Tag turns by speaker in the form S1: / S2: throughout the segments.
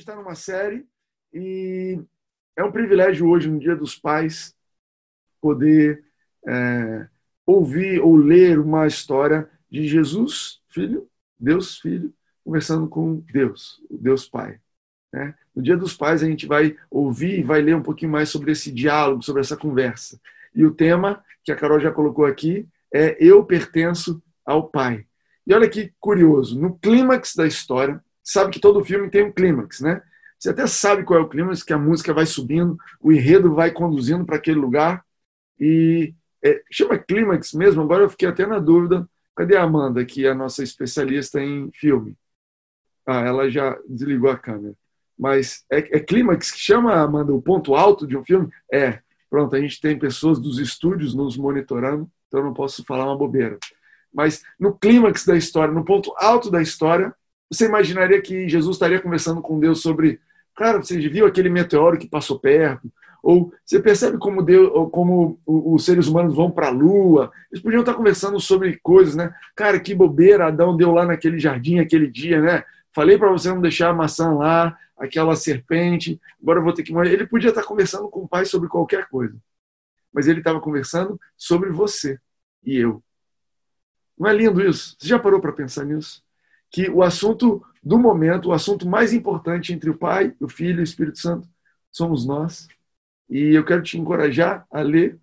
S1: gente está numa série e é um privilégio hoje, no Dia dos Pais, poder é, ouvir ou ler uma história de Jesus, Filho, Deus Filho, conversando com Deus, Deus Pai. Né? No Dia dos Pais, a gente vai ouvir e vai ler um pouquinho mais sobre esse diálogo, sobre essa conversa. E o tema que a Carol já colocou aqui é Eu pertenço ao Pai. E olha que curioso, no clímax da história, sabe que todo filme tem um clímax, né? Você até sabe qual é o clímax, que a música vai subindo, o enredo vai conduzindo para aquele lugar. E é, chama clímax mesmo, agora eu fiquei até na dúvida. Cadê a Amanda, que é a nossa especialista em filme? Ah, ela já desligou a câmera. Mas é, é clímax que chama, Amanda, o ponto alto de um filme? É. Pronto, a gente tem pessoas dos estúdios nos monitorando, então eu não posso falar uma bobeira. Mas no clímax da história, no ponto alto da história, você imaginaria que Jesus estaria conversando com Deus sobre, cara, você viu aquele meteoro que passou perto? Ou você percebe como Deus, como os seres humanos vão para a Lua? Eles podiam estar conversando sobre coisas, né? Cara, que bobeira Adão deu lá naquele jardim aquele dia, né? Falei para você não deixar a maçã lá, aquela serpente. Agora eu vou ter que morrer. Ele podia estar conversando com o pai sobre qualquer coisa, mas ele estava conversando sobre você e eu. Não é lindo isso? Você já parou para pensar nisso? Que o assunto do momento, o assunto mais importante entre o Pai, o Filho e o Espírito Santo somos nós. E eu quero te encorajar a ler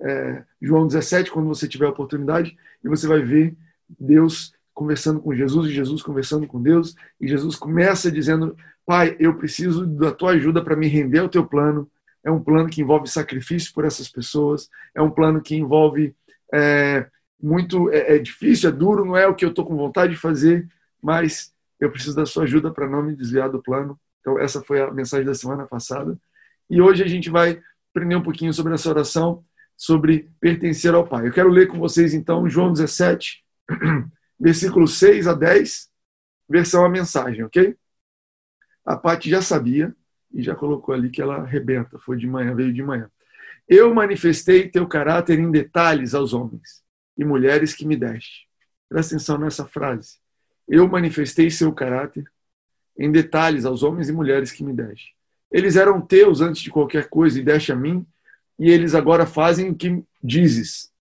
S1: é, João 17 quando você tiver a oportunidade e você vai ver Deus conversando com Jesus e Jesus conversando com Deus e Jesus começa dizendo: Pai, eu preciso da tua ajuda para me render ao teu plano. É um plano que envolve sacrifício por essas pessoas, é um plano que envolve é, muito é, é difícil, é duro, não é o que eu estou com vontade de fazer, mas eu preciso da sua ajuda para não me desviar do plano. Então, essa foi a mensagem da semana passada. E hoje a gente vai aprender um pouquinho sobre essa oração, sobre pertencer ao Pai. Eu quero ler com vocês, então, João 17, versículos 6 a 10, versão a mensagem, ok? A Paty já sabia e já colocou ali que ela arrebenta, foi de manhã, veio de manhã. Eu manifestei teu caráter em detalhes aos homens e mulheres que me deste. Presta atenção nessa frase. Eu manifestei seu caráter em detalhes aos homens e mulheres que me deste. Eles eram teus antes de qualquer coisa e deste a mim, e eles agora fazem o que dizes.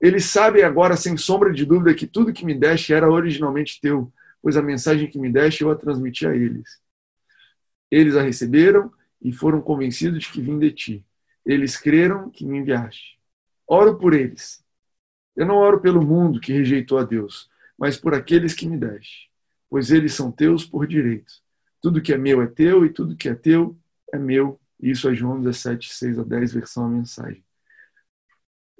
S1: Eles sabem agora, sem sombra de dúvida, que tudo que me deste era originalmente teu, pois a mensagem que me deste eu a transmiti a eles. Eles a receberam e foram convencidos de que vim de ti. Eles creram que me enviaste. Oro por eles eu não oro pelo mundo que rejeitou a Deus, mas por aqueles que me deste, pois eles são teus por direito. Tudo que é meu é teu e tudo que é teu é meu. Isso é João 17, 6 a 10, versão a mensagem.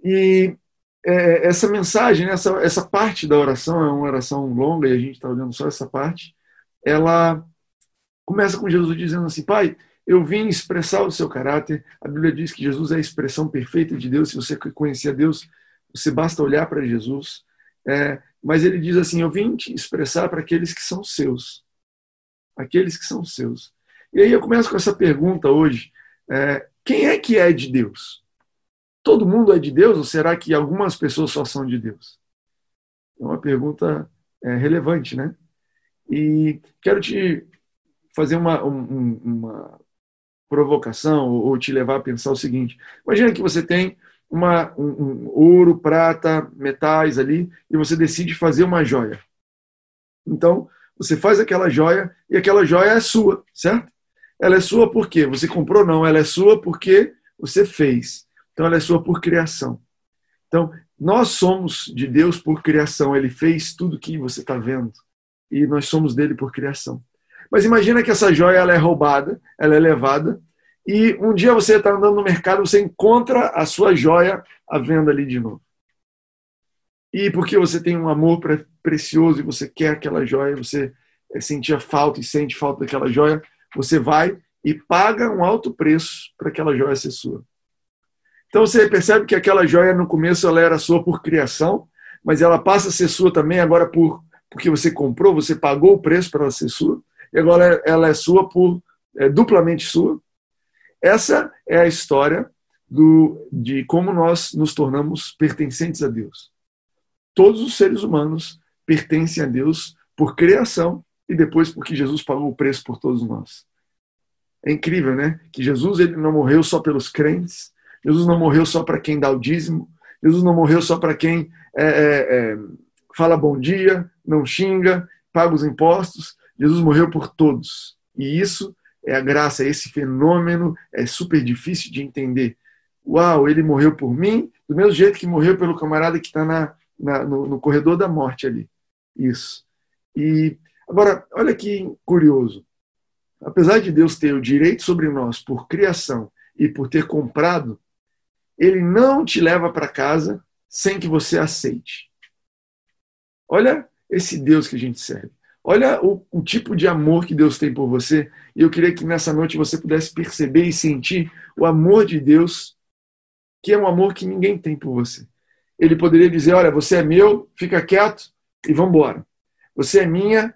S1: E é, essa mensagem, essa, essa parte da oração, é uma oração longa e a gente está olhando só essa parte, ela começa com Jesus dizendo assim: Pai, eu vim expressar o seu caráter. A Bíblia diz que Jesus é a expressão perfeita de Deus. Se você conhecer Deus, você basta olhar para Jesus. É, mas ele diz assim: Eu vim te expressar para aqueles que são seus. Aqueles que são seus. E aí eu começo com essa pergunta hoje: é, quem é que é de Deus? Todo mundo é de Deus ou será que algumas pessoas só são de Deus? É uma pergunta é, relevante, né? E quero te fazer uma, um, uma provocação ou te levar a pensar o seguinte: imagina que você tem uma, um, um ouro, prata, metais ali, e você decide fazer uma joia. Então, você faz aquela joia e aquela joia é sua, certo? Ela é sua por quê? Você comprou? Não, ela é sua porque você fez. Então, ela é sua por criação. Então, nós somos de Deus por criação. Ele fez tudo que você está vendo. E nós somos dele por criação. Mas imagina que essa joia ela é roubada, ela é levada e um dia você está andando no mercado, você encontra a sua joia à venda ali de novo. E porque você tem um amor precioso e você quer aquela joia, você eh, sentia falta e sente falta daquela joia, você vai e paga um alto preço para aquela joia ser sua. Então você percebe que aquela joia no começo ela era sua por criação, mas ela passa a ser sua também agora por porque você comprou, você pagou o preço para ela ser sua, e agora ela é sua por é, duplamente sua, essa é a história do, de como nós nos tornamos pertencentes a Deus. Todos os seres humanos pertencem a Deus por criação e depois porque Jesus pagou o preço por todos nós. É incrível, né? Que Jesus ele não morreu só pelos crentes, Jesus não morreu só para quem dá o dízimo, Jesus não morreu só para quem é, é, é, fala bom dia, não xinga, paga os impostos. Jesus morreu por todos. E isso é a graça, esse fenômeno é super difícil de entender. Uau, ele morreu por mim, do mesmo jeito que morreu pelo camarada que está no, no, corredor da morte ali. Isso. E agora, olha que curioso. Apesar de Deus ter o direito sobre nós por criação e por ter comprado, ele não te leva para casa sem que você aceite. Olha esse Deus que a gente serve. Olha o, o, tipo de amor que Deus tem por você. E eu queria que nessa noite você pudesse perceber e sentir o amor de Deus, que é um amor que ninguém tem por você. Ele poderia dizer: Olha, você é meu, fica quieto e vamos embora. Você é minha,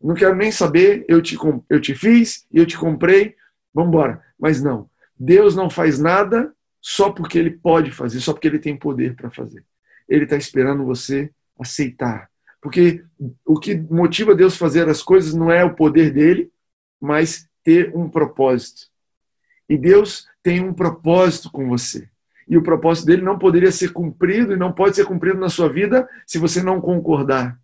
S1: não quero nem saber, eu te, eu te fiz eu te comprei, vamos embora. Mas não, Deus não faz nada só porque ele pode fazer, só porque ele tem poder para fazer. Ele está esperando você aceitar porque o que motiva Deus fazer as coisas não é o poder dele, mas ter um propósito. E Deus tem um propósito com você. E o propósito dele não poderia ser cumprido e não pode ser cumprido na sua vida se você não concordar.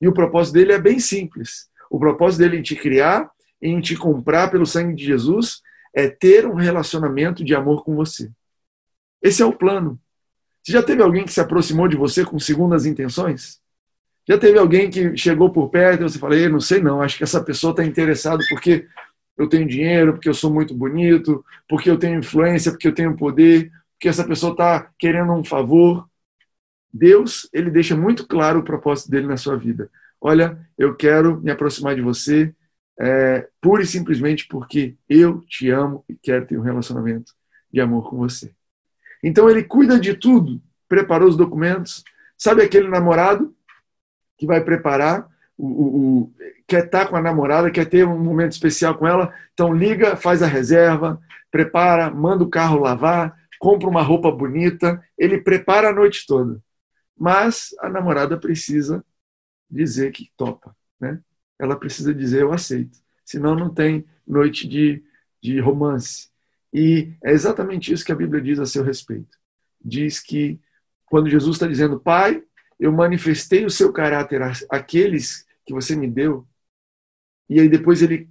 S1: E o propósito dele é bem simples. O propósito dele em te criar, em te comprar pelo sangue de Jesus, é ter um relacionamento de amor com você. Esse é o plano. Você já teve alguém que se aproximou de você com segundas intenções? Já teve alguém que chegou por perto e você falou, não sei não, acho que essa pessoa está interessada porque eu tenho dinheiro, porque eu sou muito bonito, porque eu tenho influência, porque eu tenho poder, porque essa pessoa está querendo um favor. Deus, ele deixa muito claro o propósito dele na sua vida. Olha, eu quero me aproximar de você é, pura e simplesmente porque eu te amo e quero ter um relacionamento de amor com você. Então ele cuida de tudo, preparou os documentos. Sabe aquele namorado que vai preparar, o, o, o, quer estar com a namorada, quer ter um momento especial com ela, então liga, faz a reserva, prepara, manda o carro lavar, compra uma roupa bonita, ele prepara a noite toda. Mas a namorada precisa dizer que topa, né? Ela precisa dizer eu aceito, senão não tem noite de, de romance. E é exatamente isso que a Bíblia diz a seu respeito. Diz que quando Jesus está dizendo, Pai, eu manifestei o seu caráter àqueles que você me deu. E aí depois ele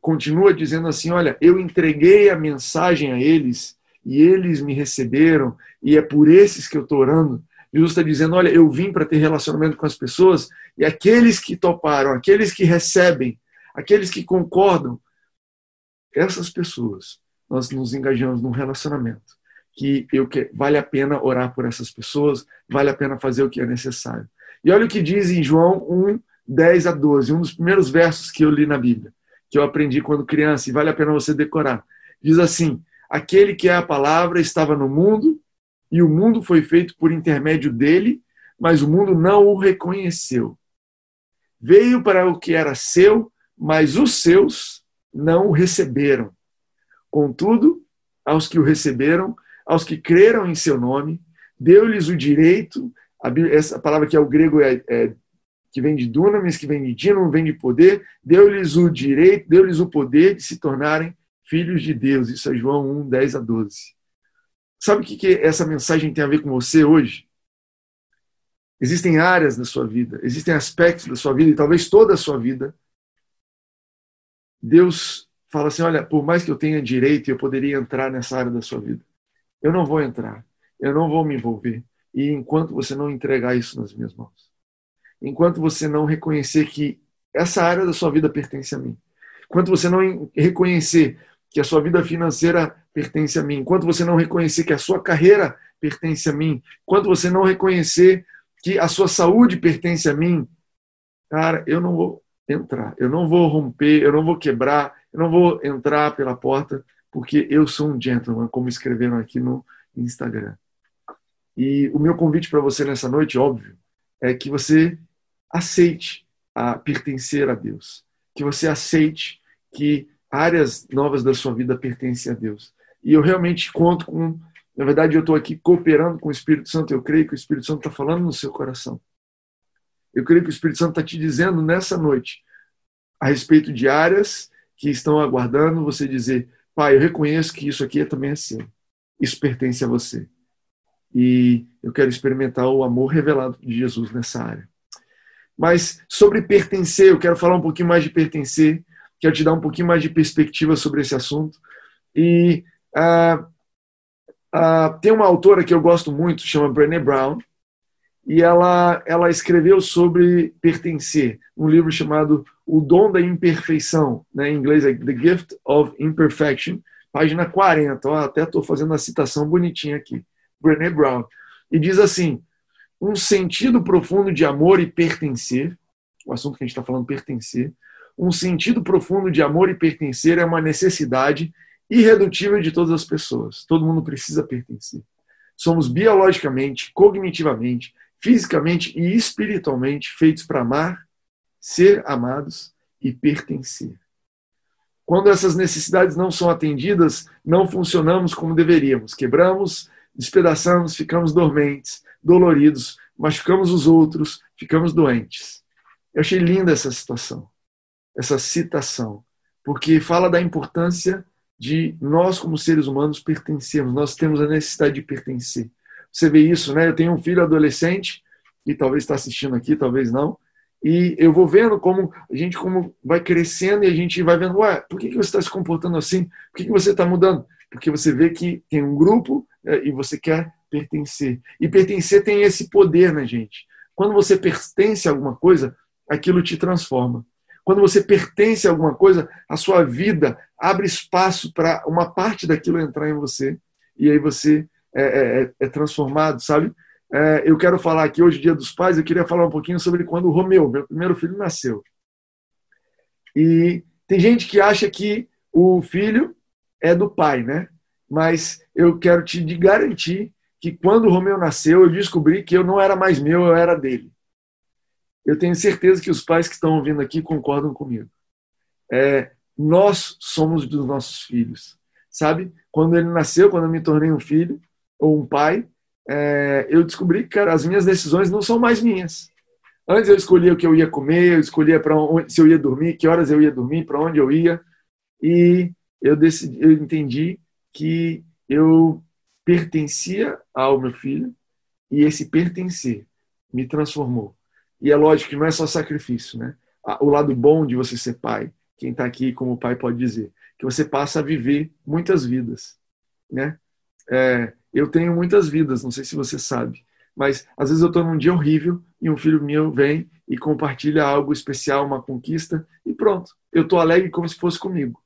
S1: continua dizendo assim: Olha, eu entreguei a mensagem a eles e eles me receberam, e é por esses que eu estou orando. Jesus está dizendo: Olha, eu vim para ter relacionamento com as pessoas, e aqueles que toparam, aqueles que recebem, aqueles que concordam, essas pessoas, nós nos engajamos num relacionamento que eu que vale a pena orar por essas pessoas, vale a pena fazer o que é necessário. E olha o que diz em João 1, 10 a 12, um dos primeiros versos que eu li na Bíblia, que eu aprendi quando criança, e vale a pena você decorar. Diz assim: Aquele que é a palavra estava no mundo, e o mundo foi feito por intermédio dele, mas o mundo não o reconheceu. Veio para o que era seu, mas os seus não o receberam. Contudo, aos que o receberam, aos que creram em seu nome, deu-lhes o direito, essa palavra que é o grego é, é que vem de dunamis, que vem de dínamo, vem de poder, deu-lhes o direito, deu-lhes o poder de se tornarem filhos de Deus. Isso é João 1, 10 a 12. Sabe o que, que essa mensagem tem a ver com você hoje? Existem áreas da sua vida, existem aspectos da sua vida, e talvez toda a sua vida. Deus fala assim: olha, por mais que eu tenha direito, eu poderia entrar nessa área da sua vida. Eu não vou entrar, eu não vou me envolver. E enquanto você não entregar isso nas minhas mãos, enquanto você não reconhecer que essa área da sua vida pertence a mim, enquanto você não reconhecer que a sua vida financeira pertence a mim, enquanto você não reconhecer que a sua carreira pertence a mim, enquanto você não reconhecer que a sua saúde pertence a mim, cara, eu não vou entrar, eu não vou romper, eu não vou quebrar, eu não vou entrar pela porta porque eu sou um gentleman, como escreveram aqui no Instagram. E o meu convite para você nessa noite, óbvio, é que você aceite a pertencer a Deus, que você aceite que áreas novas da sua vida pertencem a Deus. E eu realmente conto com, na verdade, eu estou aqui cooperando com o Espírito Santo. Eu creio que o Espírito Santo está falando no seu coração. Eu creio que o Espírito Santo está te dizendo nessa noite: a respeito de áreas que estão aguardando você dizer, pai, eu reconheço que isso aqui é também assim. Isso pertence a você. E eu quero experimentar o amor revelado de Jesus nessa área. Mas sobre pertencer, eu quero falar um pouquinho mais de pertencer, quero te dar um pouquinho mais de perspectiva sobre esse assunto. E ah, ah, tem uma autora que eu gosto muito, chama Brené Brown, e ela, ela escreveu sobre pertencer, um livro chamado O Dom da Imperfeição, né, em inglês é The Gift of Imperfection, página 40, ó, até estou fazendo uma citação bonitinha aqui, Brené Brown, e diz assim, um sentido profundo de amor e pertencer, o assunto que a gente está falando, pertencer, um sentido profundo de amor e pertencer é uma necessidade irredutível de todas as pessoas. Todo mundo precisa pertencer. Somos biologicamente, cognitivamente, fisicamente e espiritualmente feitos para amar, ser amados e pertencer. Quando essas necessidades não são atendidas, não funcionamos como deveríamos. Quebramos, despedaçamos, ficamos dormentes, doloridos, machucamos os outros, ficamos doentes. Eu achei linda essa situação, essa citação, porque fala da importância de nós, como seres humanos, pertencermos. Nós temos a necessidade de pertencer. Você vê isso, né? Eu tenho um filho adolescente que talvez está assistindo aqui, talvez não. E eu vou vendo como a gente como vai crescendo e a gente vai vendo, ué, por que, que você está se comportando assim? Por que, que você está mudando? Porque você vê que tem um grupo né, e você quer pertencer. E pertencer tem esse poder, né, gente? Quando você pertence a alguma coisa, aquilo te transforma. Quando você pertence a alguma coisa, a sua vida abre espaço para uma parte daquilo entrar em você e aí você é, é, é, é transformado, sabe? É, eu quero falar aqui hoje, Dia dos Pais, eu queria falar um pouquinho sobre quando o Romeu, meu primeiro filho, nasceu. E tem gente que acha que o filho é do pai, né? Mas eu quero te garantir que quando o Romeu nasceu, eu descobri que eu não era mais meu, eu era dele. Eu tenho certeza que os pais que estão ouvindo aqui concordam comigo. É, nós somos dos nossos filhos, sabe? Quando ele nasceu, quando eu me tornei um filho ou um pai, é, eu descobri que cara, as minhas decisões não são mais minhas. Antes eu escolhia o que eu ia comer, eu escolhia para se eu ia dormir, que horas eu ia dormir, para onde eu ia, e eu decidi, eu entendi que eu pertencia ao meu filho e esse pertencer me transformou. E é lógico que não é só sacrifício, né? O lado bom de você ser pai, quem está aqui como pai pode dizer, que você passa a viver muitas vidas, né? É, eu tenho muitas vidas, não sei se você sabe, mas às vezes eu estou num dia horrível e um filho meu vem e compartilha algo especial, uma conquista e pronto, eu estou alegre como se fosse comigo.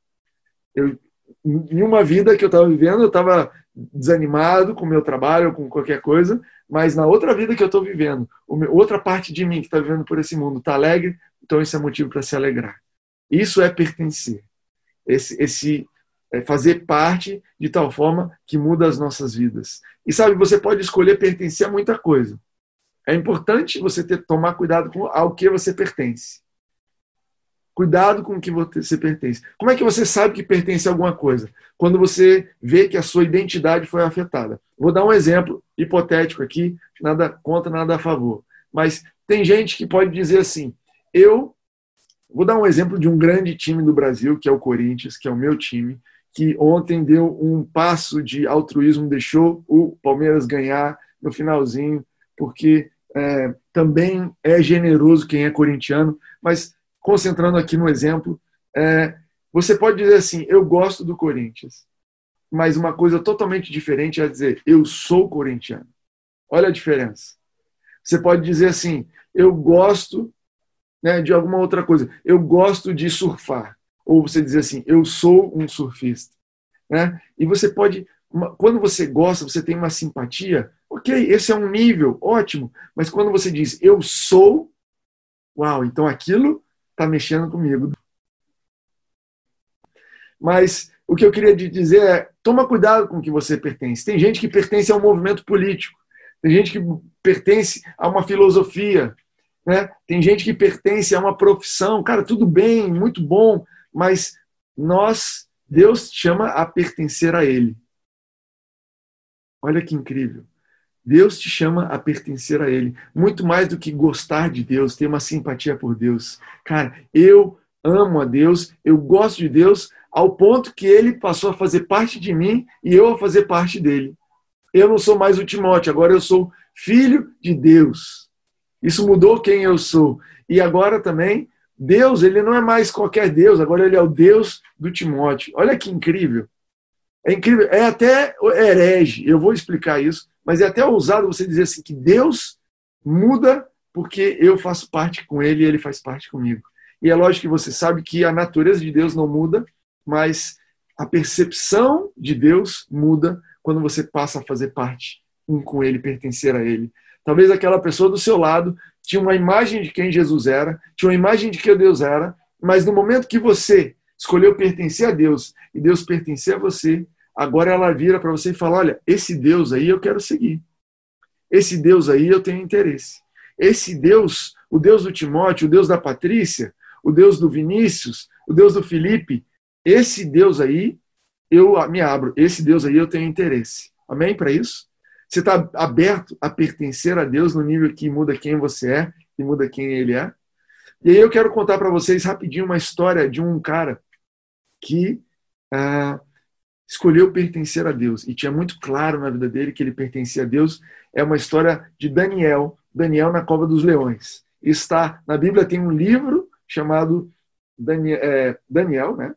S1: Eu, em uma vida que eu estava vivendo, eu estava desanimado com o meu trabalho, com qualquer coisa, mas na outra vida que eu estou vivendo, outra parte de mim que está vivendo por esse mundo está alegre, então isso é motivo para se alegrar. Isso é pertencer. Esse, esse fazer parte de tal forma que muda as nossas vidas. E sabe, você pode escolher pertencer a muita coisa. É importante você ter, tomar cuidado com ao que você pertence. Cuidado com o que você pertence. Como é que você sabe que pertence a alguma coisa? Quando você vê que a sua identidade foi afetada. Vou dar um exemplo hipotético aqui, nada contra, nada a favor. Mas tem gente que pode dizer assim: eu vou dar um exemplo de um grande time do Brasil, que é o Corinthians, que é o meu time, que ontem deu um passo de altruísmo, deixou o Palmeiras ganhar no finalzinho, porque é, também é generoso quem é corintiano, mas concentrando aqui no exemplo, é, você pode dizer assim: eu gosto do Corinthians, mas uma coisa totalmente diferente é dizer eu sou corintiano. Olha a diferença. Você pode dizer assim: eu gosto né, de alguma outra coisa, eu gosto de surfar. Ou você dizer assim: eu sou um surfista. Né? E você pode, quando você gosta, você tem uma simpatia, ok, esse é um nível, ótimo. Mas quando você diz eu sou, uau, então aquilo está mexendo comigo. Mas o que eu queria dizer é: toma cuidado com o que você pertence. Tem gente que pertence a um movimento político, tem gente que pertence a uma filosofia, né? tem gente que pertence a uma profissão. Cara, tudo bem, muito bom, mas nós, Deus chama a pertencer a Ele. Olha que incrível. Deus te chama a pertencer a Ele. Muito mais do que gostar de Deus, ter uma simpatia por Deus. Cara, eu amo a Deus, eu gosto de Deus, ao ponto que ele passou a fazer parte de mim e eu a fazer parte dele. Eu não sou mais o Timóteo, agora eu sou filho de Deus. Isso mudou quem eu sou. E agora também, Deus, ele não é mais qualquer Deus, agora ele é o Deus do Timóteo. Olha que incrível. É incrível, é até herege, eu vou explicar isso, mas é até ousado você dizer assim que Deus muda porque eu faço parte com ele e ele faz parte comigo. E é lógico que você sabe que a natureza de Deus não muda, mas a percepção de Deus muda quando você passa a fazer parte um com ele, pertencer a ele. Talvez aquela pessoa do seu lado tinha uma imagem de quem Jesus era, tinha uma imagem de quem Deus era, mas no momento que você escolheu pertencer a Deus e Deus pertencer a você, agora ela vira para você e fala: Olha, esse Deus aí eu quero seguir. Esse Deus aí eu tenho interesse. Esse Deus, o Deus do Timóteo, o Deus da Patrícia, o Deus do Vinícius, o Deus do Felipe, esse Deus aí eu me abro. Esse Deus aí eu tenho interesse. Amém para isso? Você está aberto a pertencer a Deus no nível que muda quem você é e muda quem ele é? E aí eu quero contar para vocês rapidinho uma história de um cara que ah, escolheu pertencer a Deus e tinha muito claro na vida dele que ele pertencia a Deus. É uma história de Daniel, Daniel na cova dos leões. Está na Bíblia tem um livro chamado Daniel, é, Daniel né?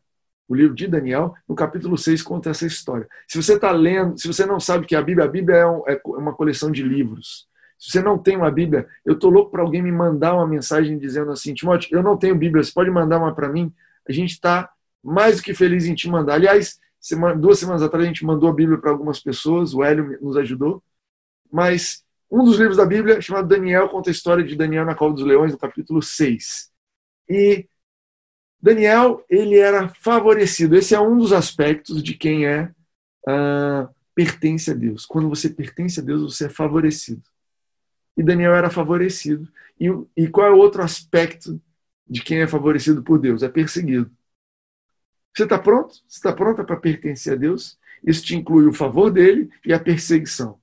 S1: O livro de Daniel, no capítulo 6 conta essa história. Se você está lendo, se você não sabe que a Bíblia, a Bíblia é, um, é uma coleção de livros. Se você não tem uma Bíblia, eu estou louco para alguém me mandar uma mensagem dizendo assim, Timóteo, eu não tenho Bíblia, você pode mandar uma para mim? A gente está mais do que feliz em te mandar. Aliás, semana, duas semanas atrás a gente mandou a Bíblia para algumas pessoas, o Hélio nos ajudou, mas um dos livros da Bíblia, chamado Daniel, conta a história de Daniel na Cova dos Leões, no capítulo 6. E Daniel, ele era favorecido. Esse é um dos aspectos de quem é uh, pertence a Deus. Quando você pertence a Deus, você é favorecido. E Daniel era favorecido. E, e qual é o outro aspecto de quem é favorecido por Deus? É perseguido. Você está pronto? Você está pronta para pertencer a Deus? Isso te inclui o favor dele e a perseguição.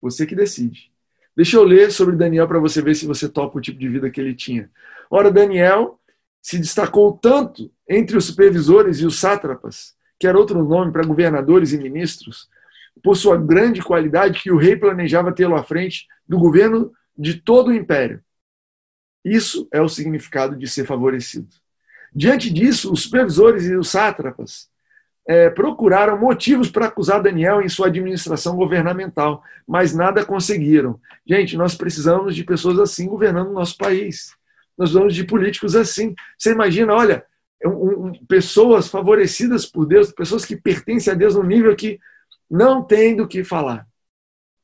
S1: Você que decide. Deixa eu ler sobre Daniel para você ver se você topa o tipo de vida que ele tinha. Ora, Daniel se destacou tanto entre os supervisores e os sátrapas, que era outro nome para governadores e ministros, por sua grande qualidade que o rei planejava tê-lo à frente do governo de todo o império. Isso é o significado de ser favorecido. Diante disso, os supervisores e os sátrapas é, procuraram motivos para acusar Daniel em sua administração governamental, mas nada conseguiram. Gente, nós precisamos de pessoas assim governando o nosso país nós vamos de políticos assim. Você imagina, olha, um, um, pessoas favorecidas por Deus, pessoas que pertencem a Deus num nível que não tem do que falar.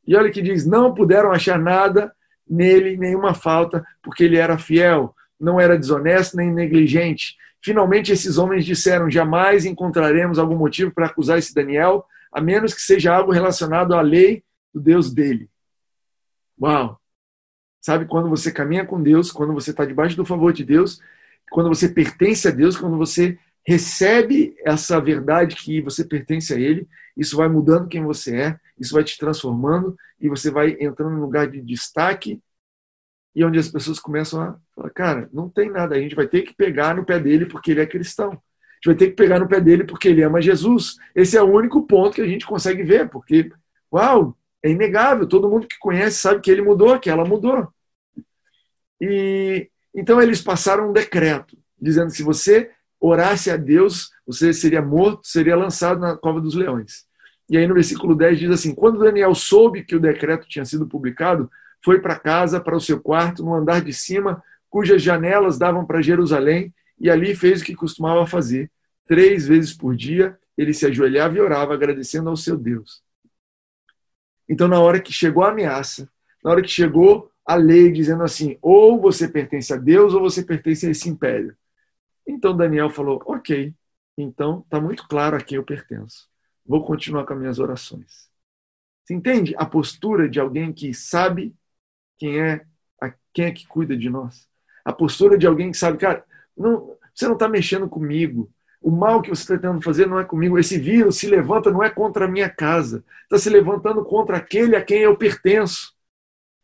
S1: E olha que diz: não puderam achar nada nele, nenhuma falta, porque ele era fiel, não era desonesto nem negligente. Finalmente, esses homens disseram: jamais encontraremos algum motivo para acusar esse Daniel, a menos que seja algo relacionado à lei do Deus dele. Uau! Sabe, quando você caminha com Deus, quando você está debaixo do favor de Deus, quando você pertence a Deus, quando você recebe essa verdade que você pertence a Ele, isso vai mudando quem você é, isso vai te transformando e você vai entrando num lugar de destaque e onde as pessoas começam a falar, cara, não tem nada, a gente vai ter que pegar no pé dele porque ele é cristão. A gente vai ter que pegar no pé dele porque ele ama Jesus. Esse é o único ponto que a gente consegue ver, porque, uau, é inegável, todo mundo que conhece sabe que ele mudou, que ela mudou. E então eles passaram um decreto dizendo que se você orasse a Deus, você seria morto, seria lançado na cova dos leões. E aí no versículo 10 diz assim: Quando Daniel soube que o decreto tinha sido publicado, foi para casa, para o seu quarto, no andar de cima, cujas janelas davam para Jerusalém, e ali fez o que costumava fazer. Três vezes por dia, ele se ajoelhava e orava, agradecendo ao seu Deus. Então, na hora que chegou a ameaça, na hora que chegou a lei dizendo assim: ou você pertence a Deus ou você pertence a esse império. Então Daniel falou: ok, então está muito claro a quem eu pertenço. Vou continuar com as minhas orações. Você entende a postura de alguém que sabe quem é, a, quem é que cuida de nós? A postura de alguém que sabe, cara, não, você não está mexendo comigo. O mal que você está tentando fazer não é comigo. Esse vírus se levanta não é contra a minha casa. Está se levantando contra aquele a quem eu pertenço.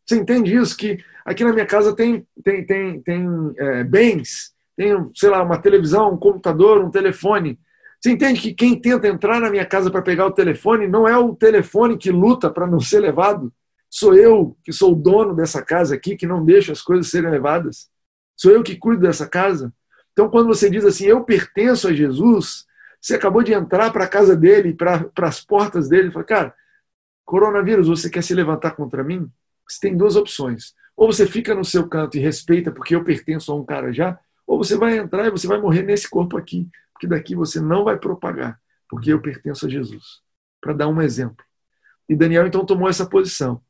S1: Você entende isso? Que aqui na minha casa tem, tem, tem, tem é, bens, tenho, sei lá, uma televisão, um computador, um telefone. Você entende que quem tenta entrar na minha casa para pegar o telefone não é o telefone que luta para não ser levado? Sou eu que sou o dono dessa casa aqui, que não deixa as coisas serem levadas. Sou eu que cuido dessa casa. Então, quando você diz assim, eu pertenço a Jesus, você acabou de entrar para a casa dele, para as portas dele, e fala, cara, coronavírus, você quer se levantar contra mim? Você tem duas opções. Ou você fica no seu canto e respeita porque eu pertenço a um cara já, ou você vai entrar e você vai morrer nesse corpo aqui, porque daqui você não vai propagar, porque eu pertenço a Jesus. Para dar um exemplo. E Daniel então tomou essa posição.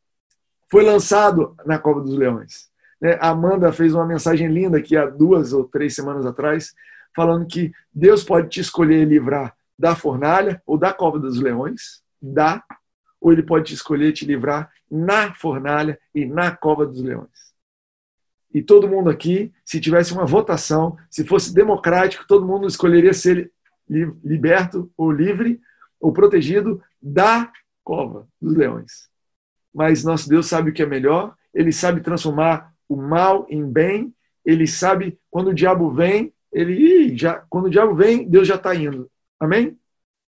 S1: Foi lançado na Cova dos Leões. Né? A Amanda fez uma mensagem linda aqui há duas ou três semanas atrás, falando que Deus pode te escolher livrar da fornalha ou da Cova dos Leões, da, ou ele pode te escolher te livrar na fornalha e na Cova dos Leões e todo mundo aqui, se tivesse uma votação, se fosse democrático, todo mundo escolheria ser liberto ou livre ou protegido da cova dos leões. Mas nosso Deus sabe o que é melhor, ele sabe transformar o mal em bem, ele sabe quando o diabo vem, ele já quando o diabo vem, Deus já está indo. Amém?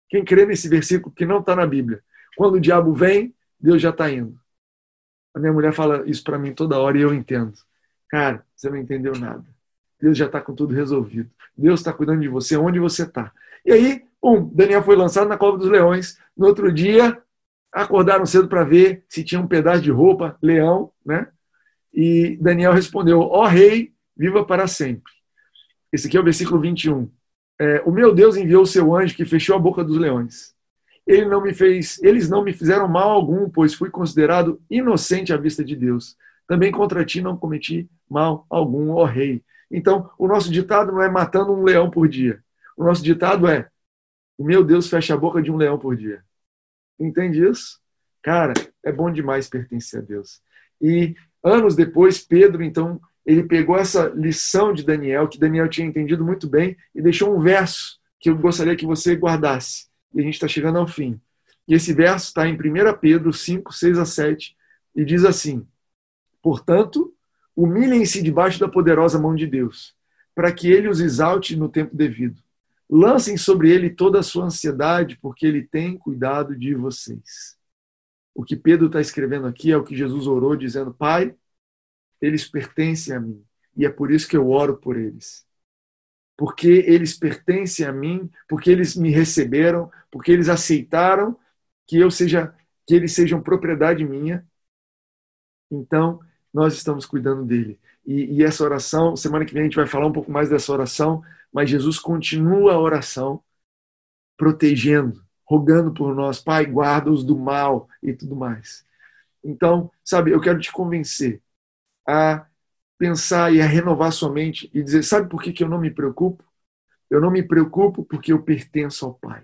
S1: Quem crê nesse versículo que não está na Bíblia, quando o diabo vem, Deus já está indo. A minha mulher fala isso para mim toda hora e eu entendo. Cara, você não entendeu nada. Deus já está com tudo resolvido. Deus está cuidando de você onde você está. E aí, bom, Daniel foi lançado na cova dos leões. No outro dia, acordaram cedo para ver se tinha um pedaço de roupa, leão, né? E Daniel respondeu: Ó oh, rei, viva para sempre. Esse aqui é o versículo 21. É, o meu Deus enviou o seu anjo que fechou a boca dos leões. Ele não me fez, eles não me fizeram mal algum, pois fui considerado inocente à vista de Deus. Também contra ti não cometi mal algum, ó rei. Então, o nosso ditado não é matando um leão por dia. O nosso ditado é: o meu Deus fecha a boca de um leão por dia. Entende isso? Cara, é bom demais pertencer a Deus. E anos depois, Pedro, então, ele pegou essa lição de Daniel, que Daniel tinha entendido muito bem, e deixou um verso que eu gostaria que você guardasse. E a gente está chegando ao fim. E esse verso está em 1 Pedro 5, 6 a 7, e diz assim: Portanto, humilhem-se debaixo da poderosa mão de Deus, para que ele os exalte no tempo devido. Lancem sobre ele toda a sua ansiedade, porque ele tem cuidado de vocês. O que Pedro está escrevendo aqui é o que Jesus orou, dizendo: Pai, eles pertencem a mim, e é por isso que eu oro por eles. Porque eles pertencem a mim, porque eles me receberam, porque eles aceitaram que eu seja, que eles sejam propriedade minha. Então, nós estamos cuidando dele. E, e, essa oração, semana que vem a gente vai falar um pouco mais dessa oração, mas Jesus continua a oração protegendo, rogando por nós, Pai, guarda-os do mal e tudo mais. Então, sabe, eu quero te convencer a pensar e a renovar sua mente e dizer: sabe por que, que eu não me preocupo? Eu não me preocupo porque eu pertenço ao Pai.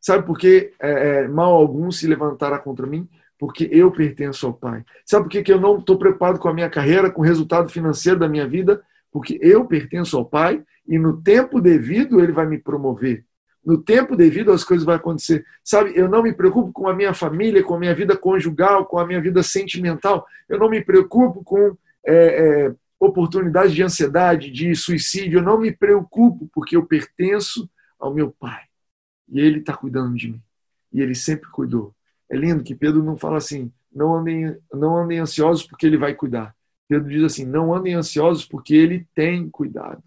S1: Sabe por que é, é, mal algum se levantará contra mim? porque eu pertenço ao Pai. Sabe por que, que eu não estou preocupado com a minha carreira, com o resultado financeiro da minha vida? Porque eu pertenço ao Pai e no tempo devido ele vai me promover. No tempo devido as coisas vão acontecer. Sabe, eu não me preocupo com a minha família, com a minha vida conjugal, com a minha vida sentimental. Eu não me preocupo com é, é, oportunidades de ansiedade, de suicídio. Eu não me preocupo porque eu pertenço ao meu Pai. E Ele está cuidando de mim. E Ele sempre cuidou. É lindo que Pedro não fala assim, não andem, não andem ansiosos porque ele vai cuidar. Pedro diz assim, não andem ansiosos porque ele tem cuidado.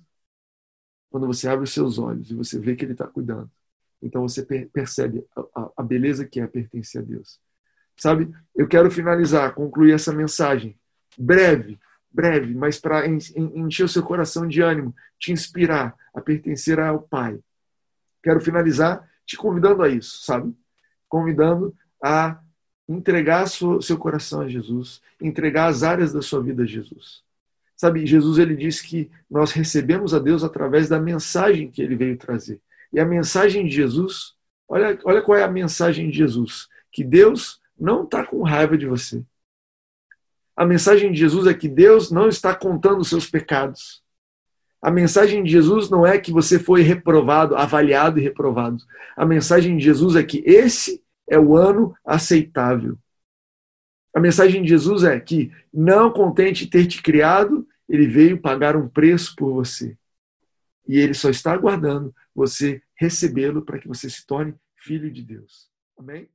S1: Quando você abre os seus olhos e você vê que ele está cuidando, então você percebe a, a beleza que é pertencer a Deus. Sabe, eu quero finalizar, concluir essa mensagem breve, breve, mas para encher o seu coração de ânimo, te inspirar a pertencer ao Pai. Quero finalizar te convidando a isso, sabe? Convidando a entregar seu coração a Jesus, entregar as áreas da sua vida a Jesus. Sabe, Jesus ele disse que nós recebemos a Deus através da mensagem que ele veio trazer. E a mensagem de Jesus, olha, olha qual é a mensagem de Jesus: que Deus não está com raiva de você. A mensagem de Jesus é que Deus não está contando os seus pecados. A mensagem de Jesus não é que você foi reprovado, avaliado e reprovado. A mensagem de Jesus é que esse é o ano aceitável. A mensagem de Jesus é que, não contente ter te criado, ele veio pagar um preço por você. e ele só está aguardando você recebê-lo para que você se torne filho de Deus. Amém?